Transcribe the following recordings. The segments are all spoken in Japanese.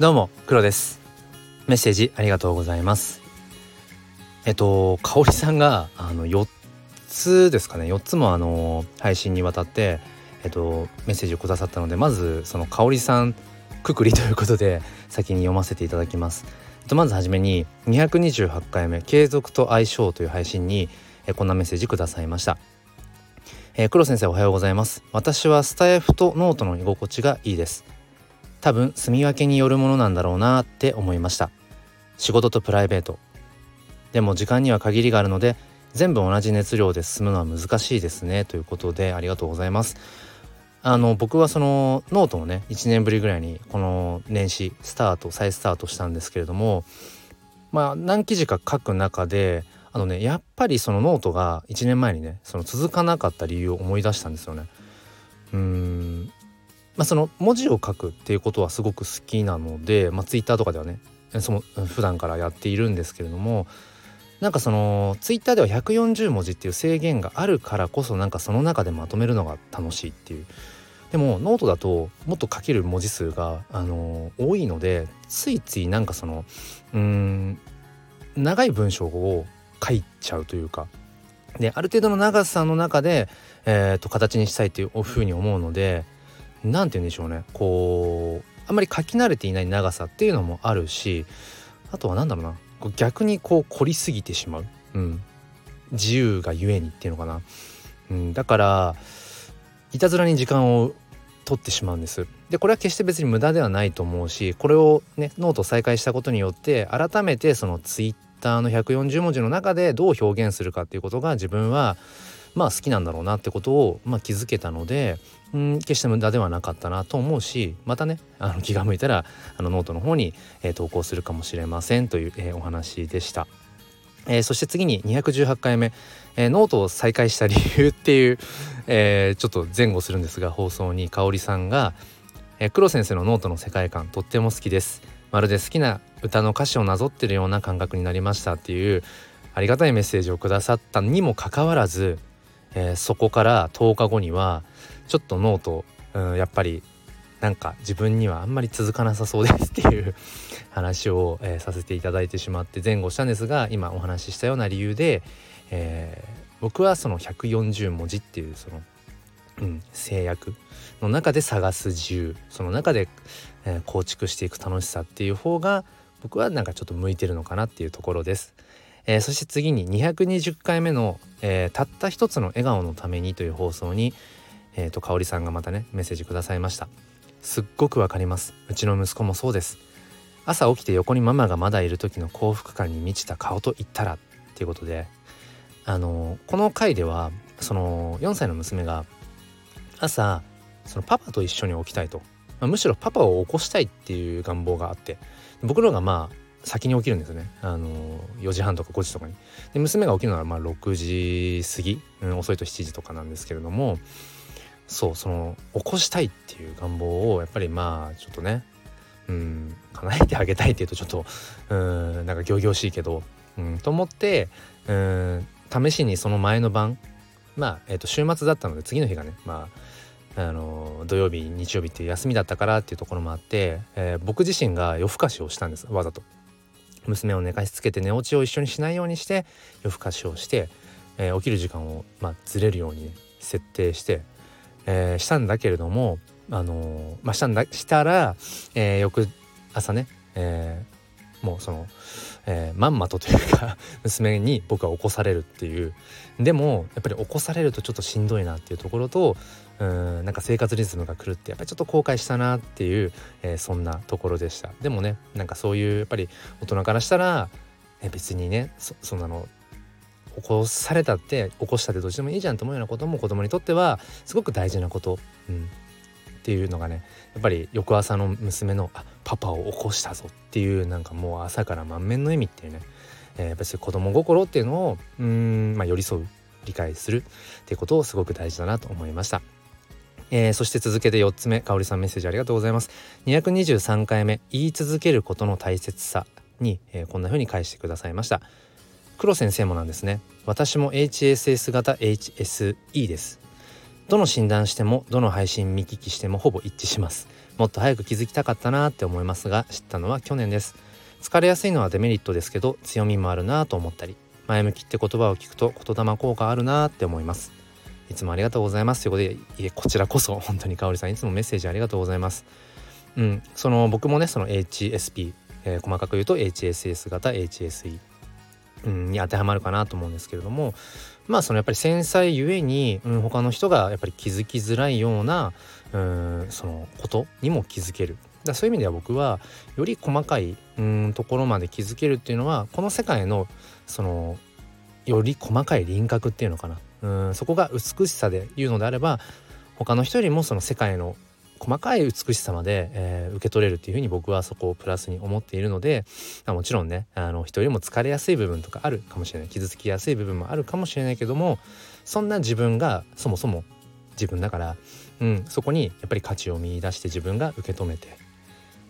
どうも黒です。メッセージありがとうございます。えっと香里さんがあの4つですかね。4つもあの配信にわたってえっとメッセージをくださったのでまずその香里さんくくりということで先に読ませていただきます。とまずはじめに228回目継続と相性という配信にえこんなメッセージくださいました。えー、黒先生おはようございます。私はスタイフとノートの居心地がいいです。多分住み分けによるものなんだろうなって思いました。仕事とプライベート。でも時間には限りがあるので全部同じ熱量で進むのは難しいですね。ということでありがとうございます。あの僕はそのノートをね1年ぶりぐらいにこの年始スタート再スタートしたんですけれどもまあ何記事か書く中であのねやっぱりそのノートが1年前にねその続かなかった理由を思い出したんですよね。うん。まあ、その文字を書くっていうことはすごく好きなので、まあ、ツイッターとかではねその普段からやっているんですけれどもなんかそのツイッターでは140文字っていう制限があるからこそなんかその中でまとめるのが楽しいっていう。でもノートだともっと書ける文字数が、あの、多いのでついついなんかそのうん長い文章を書いちゃうというか。である程度の長さの中で、えーと、形にしたいっていうふうに思うので何て言うんでしょうね。こうあんまり書き慣れていない長さっていうのもあるしあとは何だろうな。逆にこう凝りすぎてしまう、うん、自由がゆえにっていうのかな、うん、だからいたずらに時間を取ってしまうんです。でこれは決して別に無駄ではないと思うしこれをねノート再開したことによって改めてそのツイッターの140文字の中でどう表現するかっていうことが自分はまあ好きなんだろうなってことを、まあ、気づけたのでうん決して無駄ではなかったなと思うしまたねあの 気が向いたらあのノートの方に、えー、投稿するかもしれませんという、えー、お話でした。えー、そして次に218回目、えー、ノートを再開した理由っていう、えー、ちょっと前後するんですが放送にかおりさんが、えー、黒先生のノートの世界観とっても好きですまるで好きな歌の歌詞をなぞってるような感覚になりましたっていうありがたいメッセージをくださったにもかかわらず、えー、そこから10日後にはちょっとノート、うん、やっぱりなんか自分にはあんまり続かなさそうですっていう 話を、えー、させていただいてしまって前後したんですが今お話ししたような理由で、えー、僕はその140文字っていうその、うん、制約の中で探す自由その中で、えー、構築していく楽しさっていう方が僕はなんかちょっと向いてるのかなっていうところです。えー、そして次に220回目の、えー、たった一つの笑顔のために」という放送に、えーと、香里さんがまたねメッセージくださいました。すっごくわかります。うちの息子もそうです。朝起きて横にママがまだいる時の幸福感に満ちた顔と言ったらっていうことであのこの回ではその4歳の娘が朝そのパパと一緒に起きたいと、まあ、むしろパパを起こしたいっていう願望があって僕のがまあ先に起きるんですよね。あの4時半とか5時とかに。で娘が起きるのはまあ6時過ぎ、うん、遅いと7時とかなんですけれどもそうその起こしたいっていう願望をやっぱりまあちょっとねうん叶えてあげたいっていうとちょっとうんなんか仰々しいけど、うん、と思ってうん試しにその前の晩まあ、えー、と週末だったので次の日がねまああの土曜日日曜日って休みだったからっていうところもあって、えー、僕自身が夜更かしをしたんですわざと。娘を寝かしつけて寝落ちを一緒にしないようにして夜更かしをして、えー、起きる時間を、まあ、ずれるように設定して、えー、したんだけれども、あのまあ、したんだしたら、え翌朝ね、えもうそのえ、まんまとというか 娘に僕は起こされるっていう。でもやっぱり起こされるとちょっとしんどいなっていうところとうんなんか生活リズムが狂ってやっぱりちょっと後悔したなっていう、え、そんなところでした。でもねなんかそういうやっぱり大人からしたら、えー、別にねそそんなの起こされたって起こしたってどっちでもいいじゃんと思うようなことも子供にとってはすごく大事なこと、うん、っていうのがねやっぱり翌朝の娘の「あパパを起こしたぞ」っていうなんかもう朝から満面の笑みっていうね、えー、やっぱり子供心っていうのをうん、まあ、寄り添う理解するってことをすごく大事だなと思いました。えー、そして続けて4つ目香里さんメッセージありがとうございます。223回目言い続けることの大切さに、えー、こんな風に返してくださいました。黒先生もなんですね。私も HSS 型 HSE です。どの診断してもどの配信見聞きしてもほぼ一致します。もっと早く気づきたかったなって思いますが知ったのは去年です。疲れやすいのはデメリットですけど強みもあるなと思ったり前向きって言葉を聞くと言霊効果あるなって思います。いつもありがとうございます。ということでいえこちらこそ本当に香織さんいつもメッセージありがとうございます。うんその僕もねその HSP、えー、細かく言うと HSS 型 HSE うん、に当てはまるかなと思うんですけれどもまあそのやっぱり繊細ゆえに、うん、他の人がやっぱり気づきづらいようなうんそのことにも気づける。だそういう意味では僕はより細かいうんところまで気づけるっていうのはこの世界のそのより細かい輪郭っていうのかな。うんそこが美しさで言うのであれば他の人よりもその世界の細かい美しさまで、えー、受け取れるっていうふうに僕はそこをプラスに思っているのでもちろんねあの人よりも疲れやすい部分とかあるかもしれない傷つきやすい部分もあるかもしれないけどもそんな自分がそもそも自分だから、うん、そこにやっぱり価値を見いだして自分が受け止めて、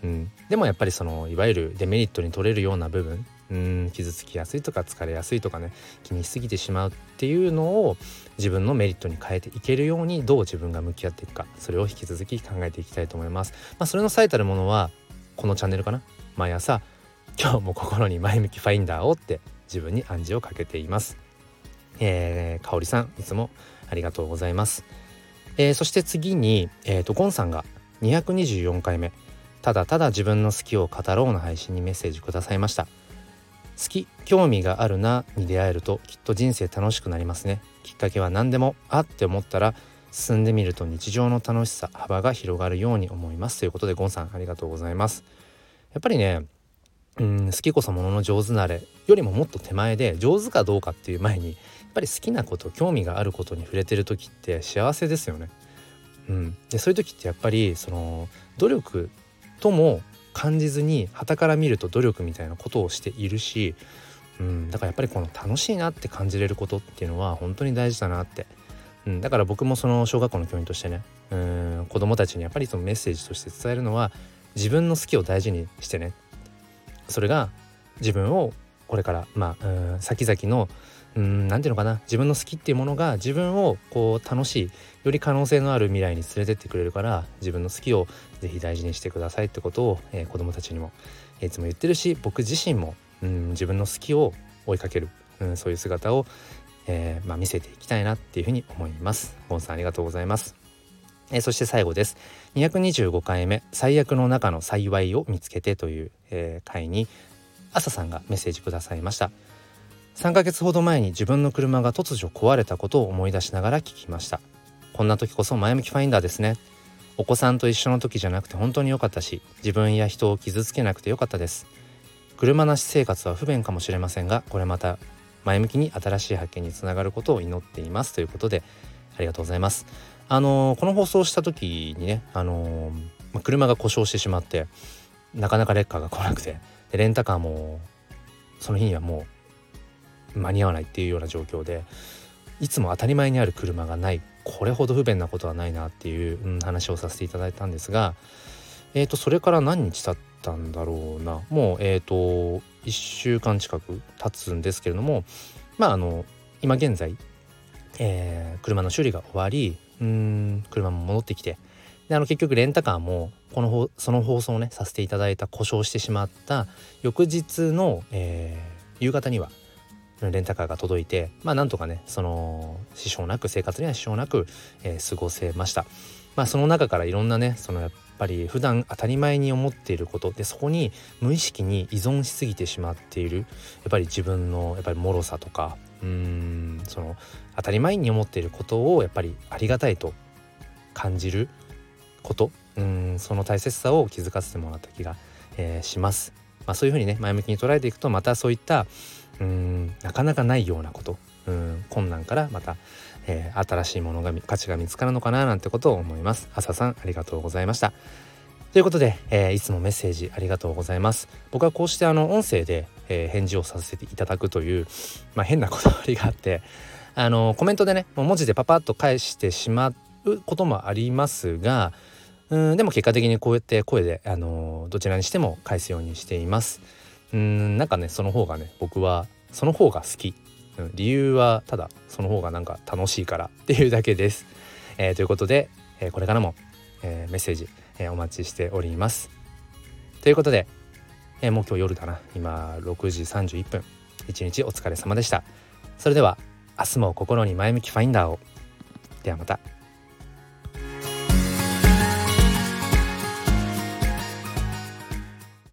うん、でもやっぱりそのいわゆるデメリットに取れるような部分うん傷つきやすいとか疲れやすいとかね気にしすぎてしまうっていうのを自分のメリットに変えていけるようにどう自分が向き合っていくかそれを引き続き考えていきたいと思います。まあ、それの最たるものはこのチャンネルかな毎朝今日も心に前向きファインダーをって自分に暗示をかけています。えー、かおりさんいつもありがとうございます。えー、そして次に、えーと、ゴンさんが224回目ただただ自分の好きを語ろうの配信にメッセージくださいました。好き興味があるなに出会えるときっと人生楽しくなりますね。きっかけは何でもあって思ったら進んでみると日常の楽しさ幅が広がるように思います。ということでゴンさんありがとうございます。やっぱりねうん好きこそものの上手なれよりももっと手前で上手かどうかっていう前にやっぱり好きなこと興味があることに触れてる時って幸せですよね。うん、でそういう時ってやっぱりその努力とも感じずに傍から見ると努力みたいなことをしているし、うん、だからやっぱりこの楽しいなって感じれることっていうのは本当に大事だなって、うん、だから僕もその小学校の教員としてねうん子供たちにやっぱりそのメッセージとして伝えるのは自分の好きを大事にしてね。それが自分をこれからまあうん先々のうん何ていうのかな自分の好きっていうものが自分をこう楽しいより可能性のある未来に連れてってくれるから自分の好きを是非大事にしてくださいってことを、えー、子どもたちにもいつも言ってるし僕自身もうん自分の好きを追いかける、うん、そういう姿を、えー、まあ、見せていきたいなっていうふうに思います。ゴンさんありがとうございます。え、そして最後です225回目「最悪の中の幸いを見つけて」という、えー、回に朝さんがメッセージくださいました。3ヶ月ほど前に自分の車が突如壊れたことを思い出しながら聞きました。こんな時こそ前向きファインダーですね。お子さんと一緒の時じゃなくて本当に良かったし自分や人を傷つけなくて良かったです。車なし生活は不便かもしれませんがこれまた前向きに新しい発見につながることを祈っています。ということでありがとうございます。あの、この放送した時にねあの、車が故障してしまってなかなかレッカーが来なくてでレンタカーもその日にはもう間に合わないっていうような状況でいつも当たり前にある車がないこれほど不便なことはないなっていう、うん、話をさせていただいたんですが、えーと、それから何日経ったんだろうな。もうえっ、ー、と1週間近く経つんですけれどもまああの今現在、えー、車の修理が終わりうん車も戻ってきてであの結局レンタカーもこのその放送をねさせていただいた故障してしまった翌日の、えー、夕方にはレンタカーが届いてまあなんとかねその支障なく生活には支障なく、えー、過ごせましたまあその中からいろんなねそのやっぱり普段当たり前に思っていることでそこに無意識に依存しすぎてしまっているやっぱり自分のやっぱり脆さとかうんその当たり前に思っていることをやっぱりありがたいと感じることうんその大切さを気づかせてもらった気が、えー、します。まあ、そういうふうにね前向きに捉えていくとまたそういったうんなかなかないようなこと。うん困難からまた、えー、新しいものが価値が見つかるのかななんてことを思います。朝さんありがとうございました。ということで、えー、いつもメッセージありがとうございます。僕はこうしてあの音声で、えー、返事をさせていただくという、まあ、変なこだわりがあってあのコメントでねもう文字でパパッと返してしまうこともありますがうんでも結果的にこうやって声で、あのどちらにしても返すようにしています。うんなんかねその方がね僕はその方が好き、うん、理由はただその方がなんか楽しいからっていうだけです。えー、ということで、えー、これからもえー、メッセージ、え、お待ちしております。ということで、え、もう今日夜だな。今6時31分。一日お疲れ様でした。それでは明日も心に前向きファインダーを。ではまた。